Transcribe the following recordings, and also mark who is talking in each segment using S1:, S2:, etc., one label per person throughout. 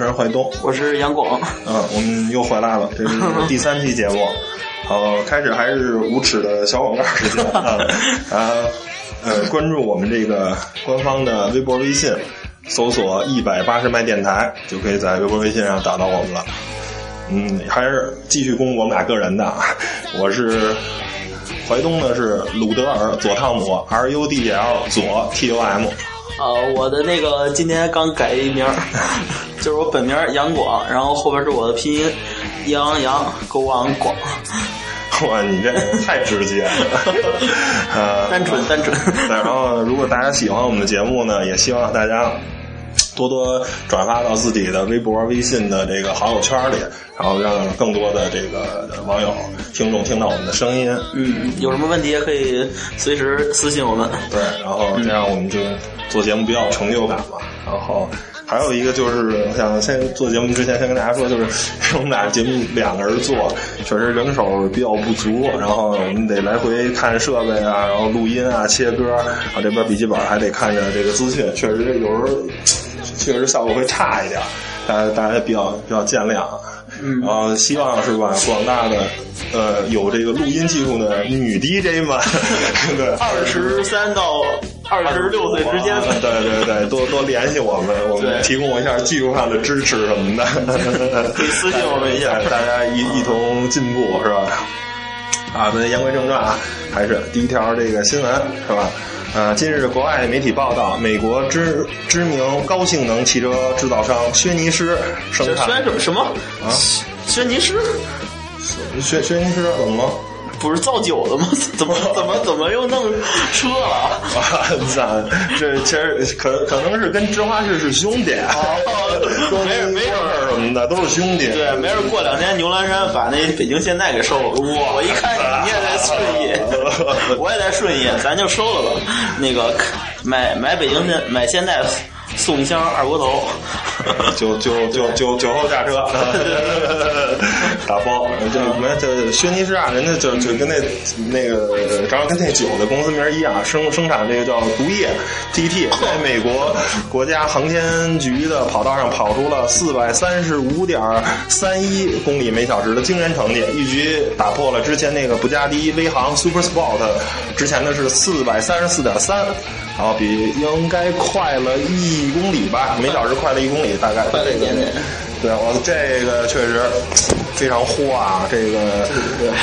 S1: 持人怀东，
S2: 我是杨广。
S1: 嗯，我们又回来了，这是第三期节目。好，开始还是无耻的小广告时间啊 啊呃，关注我们这个官方的微博、微信，搜索“一百八十麦电台”，就可以在微博、微信上找到我们了。嗯，还是继续攻我们俩个人的啊，我是淮东呢是鲁德尔左汤姆 R U D L 左 T U M。
S2: 呃，我的那个今天刚改一名儿，就是我本名杨广，然后后边是我的拼音杨杨狗王广。
S1: 哇，你这太直接了，呃，
S2: 单纯单纯。
S1: 然后，如果大家喜欢我们的节目呢，也希望大家多多转发到自己的微博、微信的这个好友圈里，然后让更多的这个网友、听众听到我们的声音。
S2: 嗯，有什么问题也可以随时私信我们。
S1: 对，然后这样我们就做节目比较有成就感嘛。然后。还有一个就是，我想先做节目之前，先跟大家说，就是我们俩节目两个人做，确实人手比较不足，然后我们得来回看设备啊，然后录音啊、切歌啊，这边笔记本还得看着这个资讯，确实有时候确实效果会差一点，大家大家比较比较见谅。
S2: 嗯，
S1: 然后希望是吧，广大的呃有这个录音技术的女 DJ 们，对，
S2: 二十三到。二十六岁之间，
S1: 对对对，多多联系我们，我们提供一下技术上的支持什么的，
S2: 可以私信我们一下，
S1: 大家一一同进步是吧？啊，那言归正传啊，还是第一条这个新闻是吧？呃，近日国外媒体报道，美国知知名高性能汽车制造商轩尼诗生产
S2: 轩什么什么啊？轩尼诗？
S1: 轩轩尼诗怎么了？
S2: 不是造酒的吗？怎么 怎么怎么又弄车了？
S1: 啊，这其实可可能是跟芝华士是兄弟，
S2: 没事没事
S1: 什么的都是兄弟。
S2: 对，没事儿过两天牛栏山把那北京现代给收了。哇！我一看你也在顺义，我也在顺义，咱就收了吧。那个买买北京现买现代。送一箱二锅头，
S1: 酒酒酒酒酒后驾车，打包。这没这轩尼诗啊，人家就就跟那那个正好跟那酒的公司名一样，生生产这个叫毒液 TT，在美国国家航天局的跑道上跑出了四百三十五点三一公里每小时的惊人成绩，一举打破了之前那个布加迪威航 Super Sport 之前的是四百三十四点三。然后比应该快了一公里吧，每小时快了一公里，大概
S2: 快了一点点。
S1: 对，我这个确实非常火啊！这个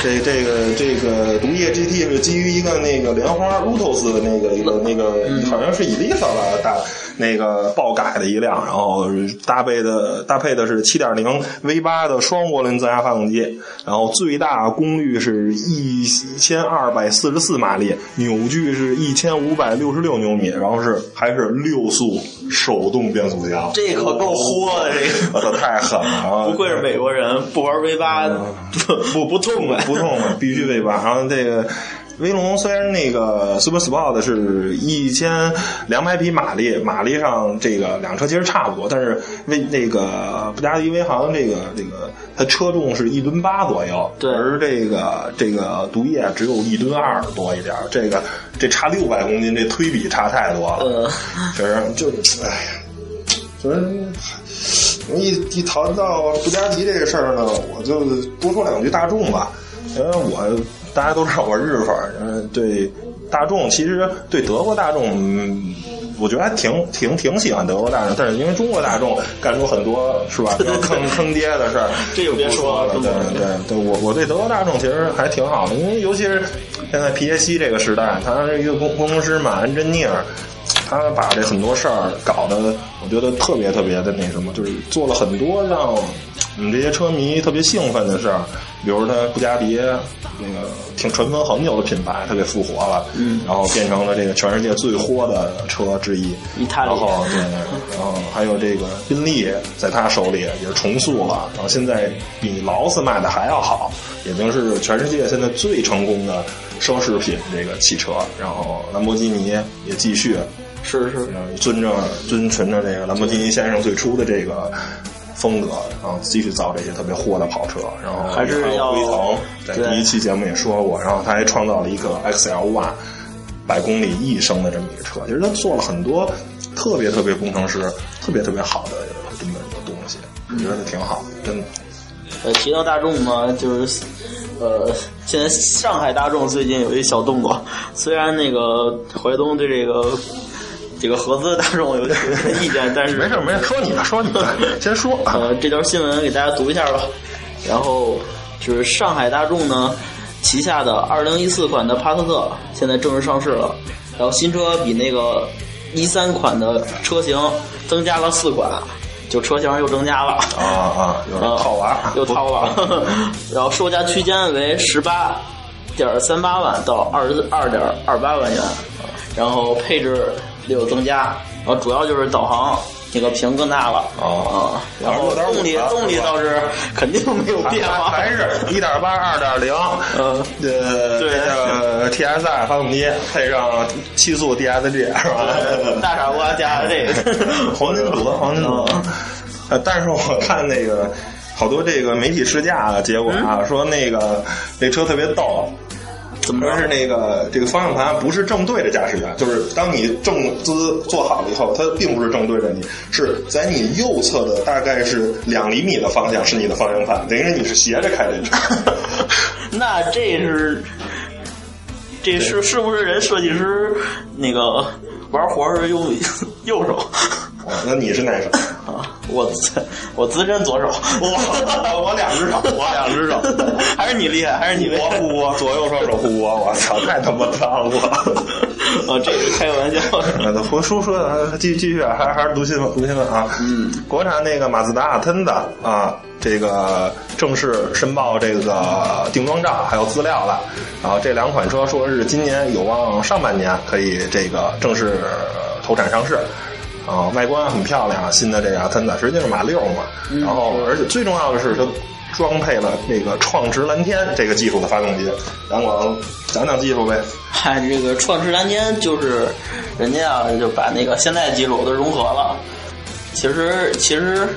S1: 这这个这个毒液 GT 是基于一个那个莲花 Lotus 的那个一个那个好像是伊丽莎吧大那个爆改的一辆，然后搭配的搭配的是7.0 V8 的双涡轮增压发动机，然后最大功率是一千二百四十四马力，扭矩是一千五百六十六牛米，然后是还是六速手动变速箱，
S2: 这可够豁的，这个
S1: 我操！太狠了！
S2: 不愧是美国人，不玩 V 八不不不痛快，
S1: 不痛快，必须 V 八。然后这个威龙虽然那个 Super Sport 是一千两百匹马力，马力上这个两车其实差不多，但是威那个布加迪威航这个这个它车重是一吨八左右，
S2: 对，
S1: 而这个这个毒液只有一吨二多一点，这个这差六百公斤，这推比差太多了，确实就哎呀，反正。一一谈到布加迪这个事儿呢，我就多说两句大众吧，因为我大家都知道我日粉，嗯，对大众其实对德国大众，我觉得还挺挺挺喜欢德国大众，但是因为中国大众干出很多是吧 坑坑爹的事儿，
S2: 这就别说了，
S1: 对对对，我我对德国大众其实还挺好的，因为尤其是现在皮耶西这个时代，他是一个工工程师嘛，安珍尼尔。他把这很多事儿搞得，我觉得特别特别的那什么，就是做了很多让我们这些车迷特别兴奋的事儿。比如他布加迪那个挺尘封很久的品牌，他给复活了，
S2: 嗯，
S1: 然后变成了这个全世界最火的车之一。然后对，然后还有这个宾利在他手里也重塑了，然后现在比劳斯卖的还要好，已经是全世界现在最成功的奢侈品这个汽车。然后兰博基尼也继续。
S2: 是是，
S1: 遵着遵循着这个兰博基尼先生最初的这个风格，然后继续造这些特别货的跑车，然后
S2: 还是要
S1: 辉腾，在第一期节目也说过，然后他还创造了一个 XL One 百公里一升的这么一个车，其实他做了很多特别特别工程师，特别特别好的这么一个东西，我觉得挺好，真的。
S2: 呃，提到大众嘛，就是呃，现在上海大众最近有一小动作，虽然那个淮东对这个这个合资大众有点意见，但是
S1: 没事没事，说你的说你的，先说啊。
S2: 呃，这条新闻给大家读一下吧。然后就是上海大众呢旗下的2014款的帕萨特现在正式上市了，然后新车比那个13款的车型增加了四款。就车型又增加了
S1: 啊啊，有套娃
S2: 又套了，然后售价区间为十八点三八万到二十二点二八万元，然后配置也有增加，然后主要就是导航这个屏更大了啊，然后动力动力倒是肯定没有变化，
S1: 还是一点八二点零，
S2: 嗯
S1: 呃
S2: 对
S1: 呃 TSI 发动机配上七速 DSG 是吧？
S2: 大傻瓜加这个
S1: 黄金组合黄金组，呃，但是我看那个好多这个媒体试驾的结果啊，说那个那车特别逗。
S2: 怎么
S1: 说是那个这个方向盘不是正对着驾驶员，就是当你正姿坐好了以后，它并不是正对着你，是在你右侧的大概是两厘米的方向是你的方向盘，等于你是斜着开这车。
S2: 那这是这是是不是人设计师那个玩活是用 右手？
S1: 那你是哪手
S2: 啊？我我资深左手，
S1: 我 我两只手，我两只手，
S2: 还是你厉害，还是你
S1: 我互搏，左右双手互搏，我操，太他妈脏了！
S2: 啊，这是开玩笑。
S1: 那回叔说的，继续继续，还还是读新闻，读新闻啊。
S2: 嗯，
S1: 国产那个马自达阿腾的啊，这个正式申报这个定妆照还有资料了。然后这两款车说是今年有望上半年可以这个正式投产上市。啊，外观很漂亮，新的这个阿腾的实际是马六嘛。然后，而且最重要的是它装配了那个创驰蓝天这个技术的发动机。杨广讲讲技术呗。
S2: 嗨，这个创驰蓝天就是人家啊就把那个现在技术都融合了。其实其实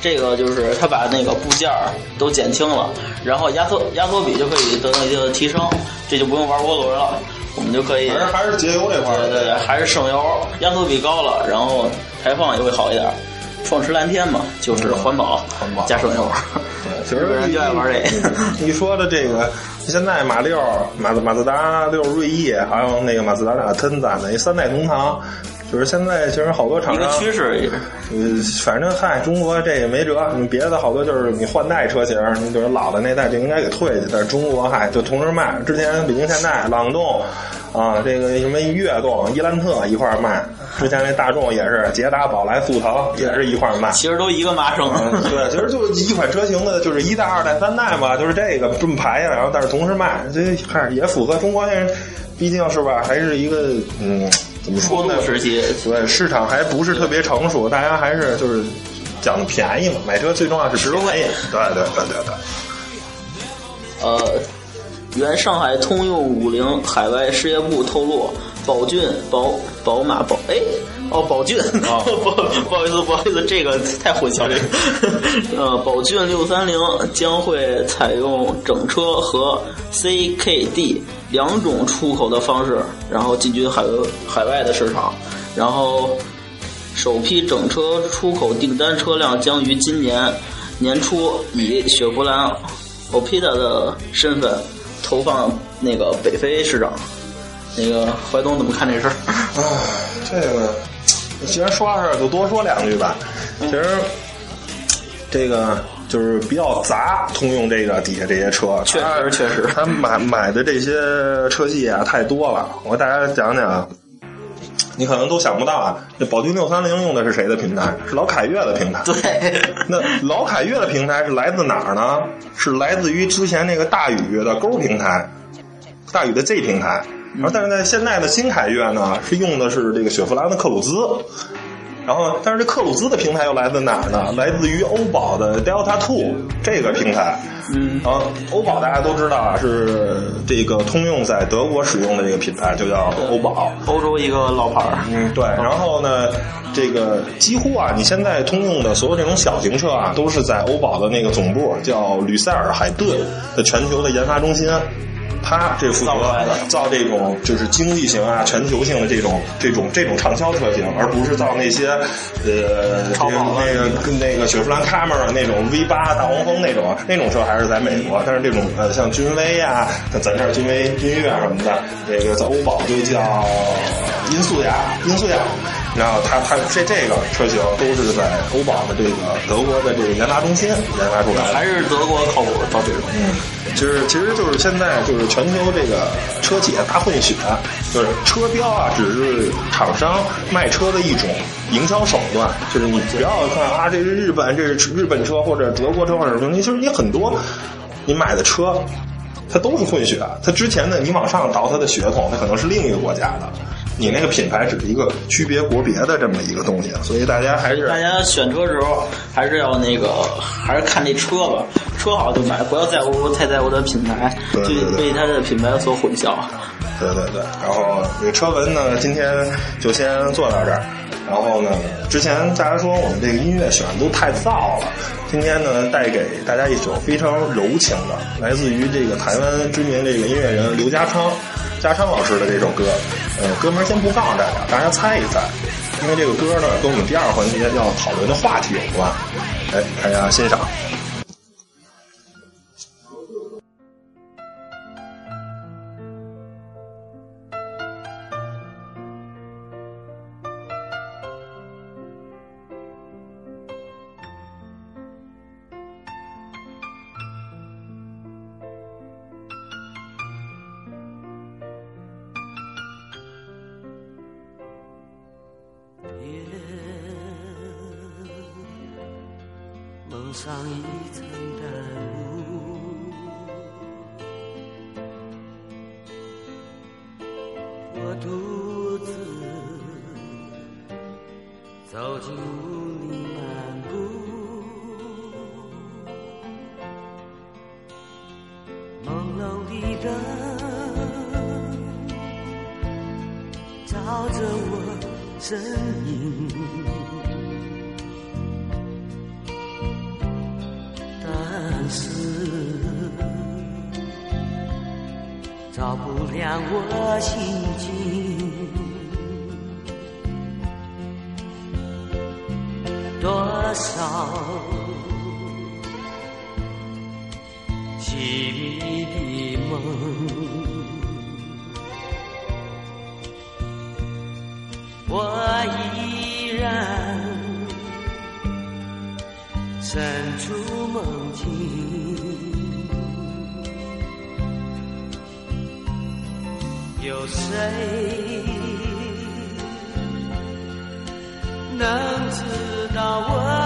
S2: 这个就是他把那个部件都减轻了，然后压缩压缩比就可以得到一定的提升，这就不用玩涡轮了。我们就可以，
S1: 还是还是节油这块儿，
S2: 对对对，还是省油，压缩比高了，然后排放也会好一点。创驰蓝天嘛，就是环保，
S1: 环保
S2: 加省油。
S1: 对，其实
S2: 人就爱玩这个。
S1: 你说的这个，现在马六、马自马自达六锐意，还有那个马自达俩喷子那三代同堂，就是现在其实好多厂商
S2: 一个趋势也。
S1: 呃，反正嗨，中国这也没辙，你别的好多就是你换代车型，你比如老的那代就应该给退去，但是中国嗨就同时卖。之前北京现代、朗动啊，这个什么悦动、伊兰特一块儿卖，之前那大众也是捷达、宝来、速腾也是一块儿卖。
S2: 其实都一个麻生。
S1: 对，其实就是一款车型的，就是一代、二代、三代嘛，就是这个这么排下来，然后但是同时卖，这嗨也符合中国现在，毕竟是吧，还是一个嗯。怎么说呢？
S2: 时期
S1: 对市场还不是特别成熟，大家还是就是讲的便宜嘛。买车最重要是
S2: 实惠。
S1: 对对对对对。
S2: 呃，原上海通用五菱海外事业部透露，宝骏、宝宝马、宝哎哦宝骏，不不好意思不好意思，这个太混淆了。呃，宝骏六三零将会采用整车和 CKD 两种出口的方式，然后进军海海外的市场。然后，首批整车出口订单车辆将于今年年初以雪佛兰。Opita 的身份投放那个北非市场，那个怀东怎么看这事儿？
S1: 啊，这个既然说到这儿，就多说两句吧。其实这个就是比较杂，通用这个底下这些车，
S2: 确实确实，
S1: 他买买的这些车系啊太多了。我给大家讲讲。你可能都想不到啊，这宝骏六三零用的是谁的平台？是老凯越的平台。
S2: 对，
S1: 那老凯越的平台是来自哪儿呢？是来自于之前那个大宇的勾平台，大宇的 Z 平台。然后，但是在现在的新凯越呢，是用的是这个雪佛兰的克鲁兹。然后，但是这克鲁兹的平台又来自哪儿呢？来自于欧宝的 Delta Two 这个平台。
S2: 嗯，
S1: 然后欧宝大家都知道啊，是这个通用在德国使用的这个品牌，就叫欧宝，
S2: 欧洲一个老牌儿。
S1: 嗯，对。然后呢，这个几乎啊，你现在通用的所有这种小型车啊，都是在欧宝的那个总部叫吕塞尔海顿的全球的研发中心。他这负责造这种就是经济型啊、全球性的这种这种这种畅销车型，而不是造那些呃这个那个跟那个雪佛兰 Camry 那种 V 八大黄蜂那种那种车还是在美国，但是这种呃像君威呀，像咱这儿君威、君越什么的，这个在欧宝就叫音速雅、音速雅。然后它它这这个车型都是在欧宝的这个德国的这个研发中心研发出来的，
S2: 还是德国靠谱造这种。
S1: 嗯，就是其实就是现在就是全球这个车企大混血，就是车标啊，只是厂商卖车的一种营销手段。就是你不要看啊，这是日本，这是日本车或者德国车或者什么，其实你很多你买的车，它都是混血。它之前的你往上倒它的血统，它可能是另一个国家的。你那个品牌只是一个区别国别的这么一个东西，所以大家还是
S2: 大家选车时候还是要那个 还是看这车吧，车好就买，不要在乎太在乎它品牌，就被它的品牌所混淆。
S1: 对对对，然后这车文呢，今天就先做到这儿。然后呢，之前大家说我们这个音乐选的都太燥了，今天呢带给大家一首非常柔情的，来自于这个台湾知名这个音乐人刘家昌。家昌老师的这首歌，呃，歌名先不告诉大家，大家猜一猜，因为这个歌呢跟我们第二环节要讨论的话题有关，哎，大家欣赏。
S3: 上一层淡雾，我独自走进雾里漫步，朦胧的灯照着我身影。照不亮我心境，多少凄迷的梦，深处梦境。有谁能知道我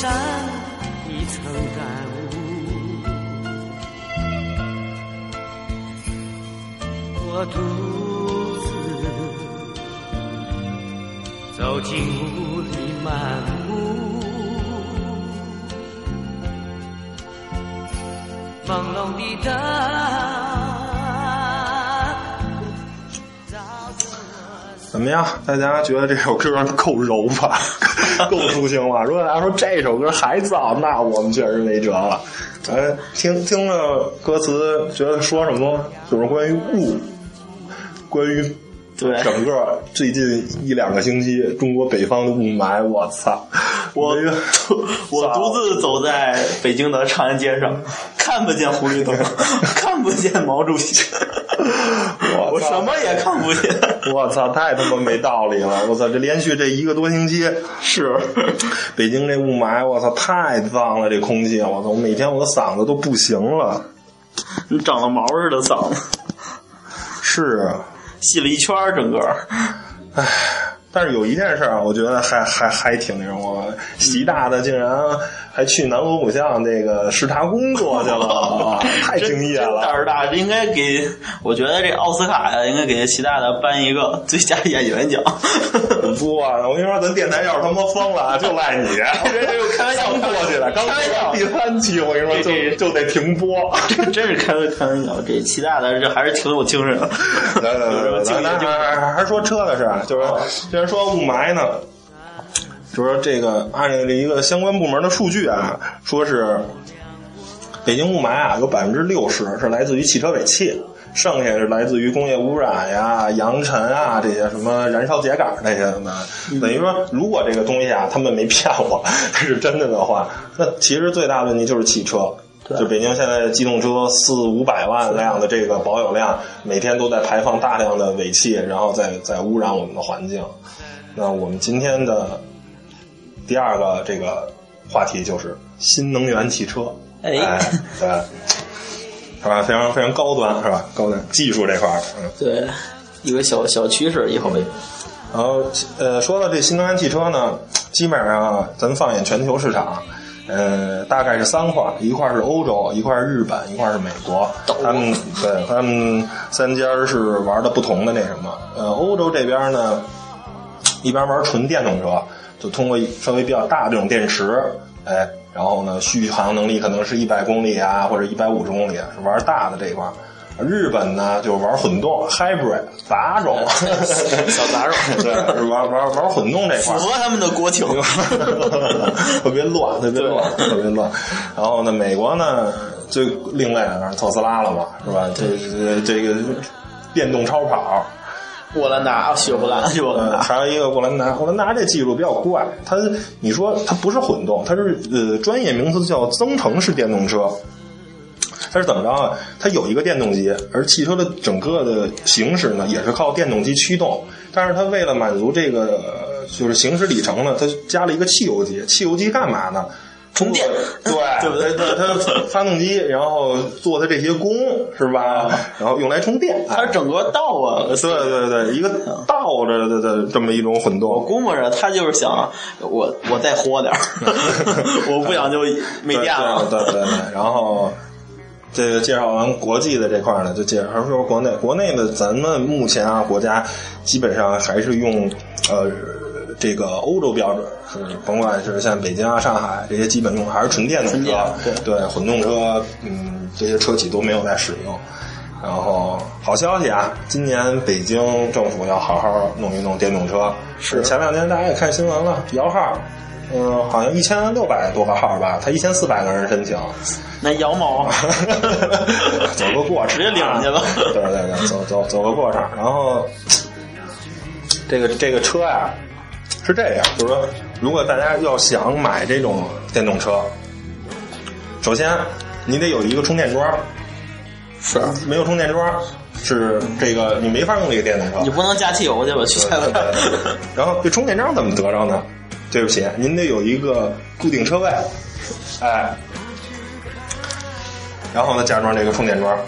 S3: 梦山。曾感悟，我独自走进雾里漫步，朦胧的灯
S1: 怎么样？大家觉得这首歌够柔吧？够抒情了。如果大家说这首歌还早，那我们确实没辙了。哎，听听了歌词，觉得说什么？就是关于雾，关于
S2: 对
S1: 整个最近一两个星期中国北方的雾霾。我操！
S2: 我 我独自走在北京的长安街上，看不见红绿灯，看不见毛主席。我什么也看不见，
S1: 我操，太他妈没道理了！我操，这连续这一个多星期
S2: 是
S1: 北京这雾霾，我操，太脏了，这空气，我操，我每天我的嗓子都不行了，
S2: 你长了毛似的嗓子，
S1: 是啊，
S2: 细了一圈整个，
S1: 唉。但是有一件事啊，我觉得还还还挺那什么，习大的竟然还去南锣鼓巷那个视察工作去了，太敬业了。
S2: 胆儿大，这应该给，我觉得这奥斯卡呀，应该给习大大颁一个最佳演员奖。
S1: 不啊，我跟你说，咱电台要是他妈疯了，就赖你。
S2: 这这开玩笑
S1: 过去了，刚
S2: 开玩笑
S1: 第三期，我跟你说，就就得停播。
S2: 真是开开玩笑，这习大大这还是挺有精神的。
S1: 来来来咱，
S2: 咱。
S1: 还还说车的事儿，就是既然说雾霾呢，就是说这个按照这一个相关部门的数据啊，说是北京雾霾啊，有百分之六十是来自于汽车尾气。剩下是来自于工业污染呀、扬尘啊这些什么燃烧秸秆这些的，等于说，如果这个东西啊，他们没骗我，它是真的的话，那其实最大的问题就是汽车。就北京现在机动车四五百万辆的这个保有量，每天都在排放大量的尾气，然后再再污染我们的环境。那我们今天的第二个这个话题就是新能源汽车。
S2: 哎
S1: 对，是吧？非常非常高端，是吧？高端技术这块儿，嗯。
S2: 对，一个小小趋势，以后
S1: 然后呃，说到这新能源汽车呢，基本上啊咱放眼全球市场，呃，大概是三块，一块是欧洲，一块是日本，一块是美国。他们对他们三家是玩的不同的那什么。呃，欧洲这边呢，一般玩纯电动车，就通过稍微比较大的这种电池，哎，然后呢，续航能力可能是一百公里啊，或者一百五十公里，是玩大的这一块儿。日本呢，就玩混动 hybrid 杂种，
S2: 小杂种
S1: 对，玩玩玩混动这块。
S2: 符合他们的国情。
S1: 特别乱，特别乱，特别乱。然后呢，美国呢最另类的当然特斯拉了嘛，是吧？这这这个电动超跑，
S2: 沃兰达，雪佛兰，雪佛兰。
S1: 还有一个沃兰达，沃兰达这技术比较怪，它你说它不是混动，它是呃专业名词叫增程式电动车。它是怎么着啊？它有一个电动机，而汽车的整个的行驶呢，也是靠电动机驱动。但是它为了满足这个呃就是行驶里程呢，它加了一个汽油机。汽油机干嘛呢？
S2: 充电
S1: 对
S2: 对不对
S1: 它它发动机，然后做它这些功是吧？然后用来充电。
S2: 它整个倒啊，
S1: 对对对，一个倒着的的这么一种混动我。
S2: 估摸着他就是想我我再豁点儿，我不想就没电了。
S1: 对对对对，然后这个介绍完国际的这块儿呢，就介绍说国内。国内的咱们目前啊，国家基本上还是用呃这个欧洲标准，是甭管是像北京啊、上海这些，基本用还是纯电动车
S2: 对，
S1: 对混动车，嗯，这些车企都没有在使用。然后好消息啊，今年北京政府要好好弄一弄电动车。
S2: 是
S1: 前两天大家也看新闻了，摇号，嗯，好像一千六百多个号吧，他一千四百个人申请。
S2: 那羊毛
S1: 走个过程，
S2: 直接领上去了
S1: 对对对，走走走个过场。然后这个这个车呀是这样，就是说，如果大家要想买这种电动车，首先你得有一个充电桩，
S2: 是，
S1: 没有充电桩是这个你没法用这个电动车
S2: 你。不能加汽油去吧？去
S1: 然后这充电桩怎么得着呢？对不起，您得有一个固定车位，哎，然后呢加装这个充电桩，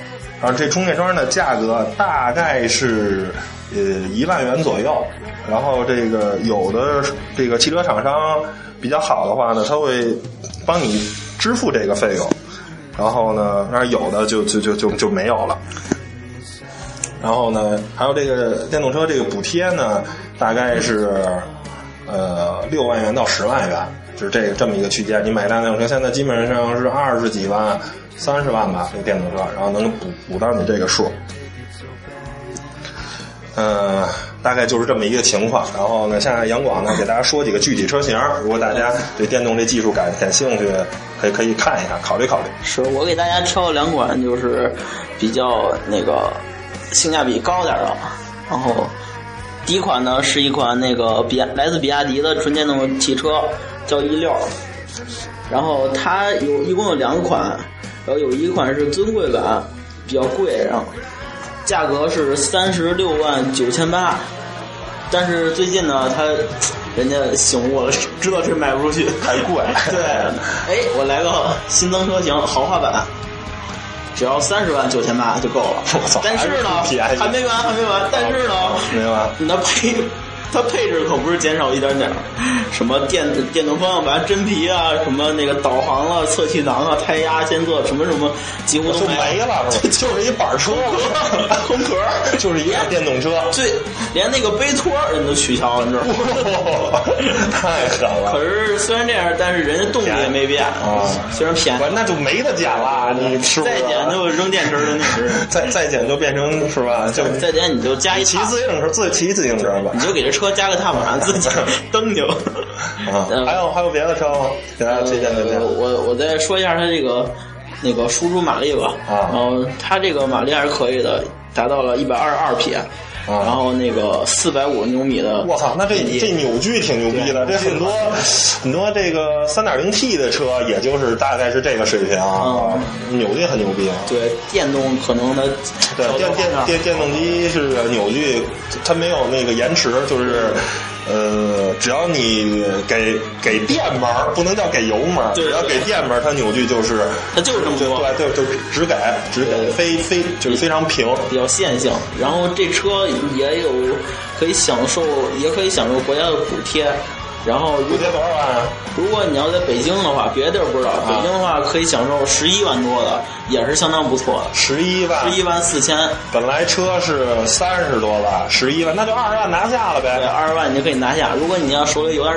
S1: 然后这充电桩的价格大概是呃一万元左右，然后这个有的这个汽车厂商比较好的话呢，他会帮你支付这个费用，然后呢，那有的就就就就就没有了。然后呢，还有这个电动车这个补贴呢，大概是呃六万元到十万元，就是这个这么一个区间。你买一辆电动车，现在基本上是二十几万、三十万吧，这电动车，然后能补补到你这个数。嗯、大概就是这么一个情况。然后呢，现在杨广呢给大家说几个具体车型，如果大家对电动这技术感感兴趣，可以可以看一下，考虑考虑。
S2: 是我给大家挑了两款，就是比较那个性价比高点的。然后第一款呢是一款那个比亚来自比亚迪的纯电动汽车，叫 E 六。然后它有一共有两款，然后有一款是尊贵版，比较贵，然后价格是三十六万九千八。但是最近呢，他人家醒悟了，知道这卖不出去，
S1: 太贵
S2: 对，哎，我来个新增车型豪华版，只要三十万九千八就够了
S1: 我操。
S2: 但是呢
S1: 还
S2: 没完，还没完。但是呢，
S1: 没完
S2: 你的配它配置可不是减少一点点儿，什么电电动方向盘、真皮啊，什么那个导航啊、侧气囊啊、胎压监测，什么什么几乎都
S1: 就没了，是吧？就是一板车，
S2: 空壳儿，
S1: 就是一辆电动车，
S2: 对，连那个杯托儿人都取消了，你知道吗？
S1: 太狠了。
S2: 可是虽然这样，但是人家动力也没变
S1: 啊
S2: 虽然便宜，，
S1: 那就没得减了，你是不是？
S2: 再减就扔电池扔那是，
S1: 再再减就变成是吧？就
S2: 再减你就加一
S1: 骑自行车，自骑自行车吧
S2: 你。就给这车加个踏板，自己 蹬就。
S1: 啊，
S2: 嗯
S1: 还有还有别的车吗？给大家推荐推荐
S2: 呃。我我再说一下它这个那个输出马力吧。
S1: 啊
S2: 然后它这个马力还是可以的，达到了一百二十二匹。然后那个四百五牛米的，
S1: 我操，那这这扭矩挺牛逼的，这很多很多这个三点零 T 的车，也就是大概是这个水平啊，扭矩很牛逼。
S2: 对电动可能它
S1: 对，电电电电动机是扭矩，它没有那个延迟，就是。呃，只要你给给电门儿，不能叫给油门只要给电门儿，它扭矩就是
S2: 它就是这么多
S1: 对，就就只给只给，非非就是非常平。
S2: 比较线性。然后这车也有可以享受，也可以享受国家的补贴。然后如
S1: 补贴多少万啊？
S2: 如果你要在北京的话，别的地儿不知道，北京的话可以享受十一万多的，也是相当不错的，
S1: 十一万，
S2: 十一万四千。
S1: 本来车是三十多万，十一万，那就二十万拿下了
S2: 对，
S1: 呗。
S2: 二十万你就可以拿下。如果你要手里有点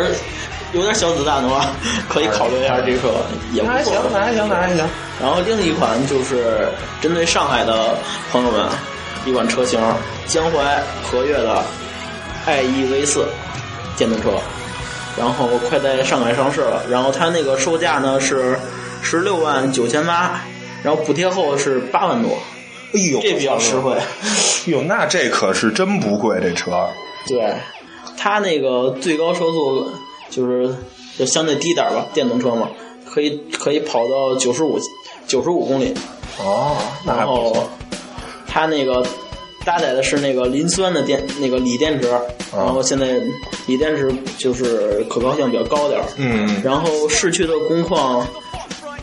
S2: 有点小子弹的话，可以考虑一下这车，也不错
S1: 那还行，。那还行，那还行。
S2: 然后另一款就是针对上海的朋友们，一款车型江淮和悦的 i e V 四电动车，然后快在上海上市了。然后它那个售价呢是十六万九千八，然后补贴后是八万多，
S1: 哎呦，
S2: 这比较实惠。
S1: 哎呦，那这可是真不贵，这车。
S2: 对，它那个最高车速就是就相对低点儿吧，电动车嘛，可以可以跑到九十五九十五公里。
S1: 哦，那还
S2: 然后
S1: 不错。
S2: 它那个搭载的是那个磷酸的电那个锂电池，
S1: 啊
S2: 然后现在锂电池就是可靠性比较高点儿，
S1: 嗯，
S2: 然后市区的工况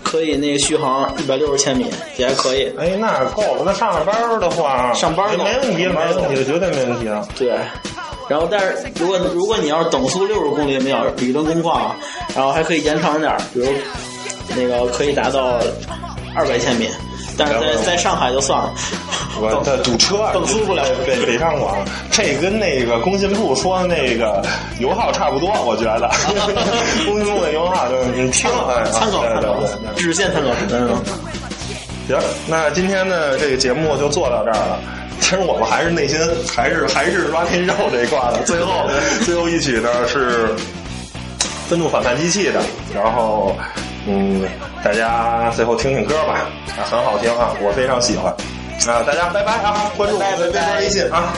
S2: 可以那个续航一百六十千米，也还可以。
S1: 哎，那够了。那上了班儿的话，
S2: 上班儿
S1: 没问题，没问题，绝对没问题啊。
S2: 对，然后但是如果如果你要是等速六十公里每小时理论工况啊，然后还可以延长点儿，比如那个可以达到二百千米，但是在在上海就算了，
S1: 我的堵车啊，
S2: 等速不了
S1: 北北北上广，这跟那个工信部说的那个油耗差不多，我觉得。工信部的油耗就是你听，哎，
S2: 参考参考只限参考。嗯，
S1: 行，那今天的这个节目就做到这儿了。其实我们还是内心还是还是 rock and roll 这一块的。最后 最后一曲呢是愤怒反叛机器的，然后嗯，大家最后听听歌吧，啊，很好听啊，我非常喜欢。啊，大家拜拜啊！关注我们，备注微信啊。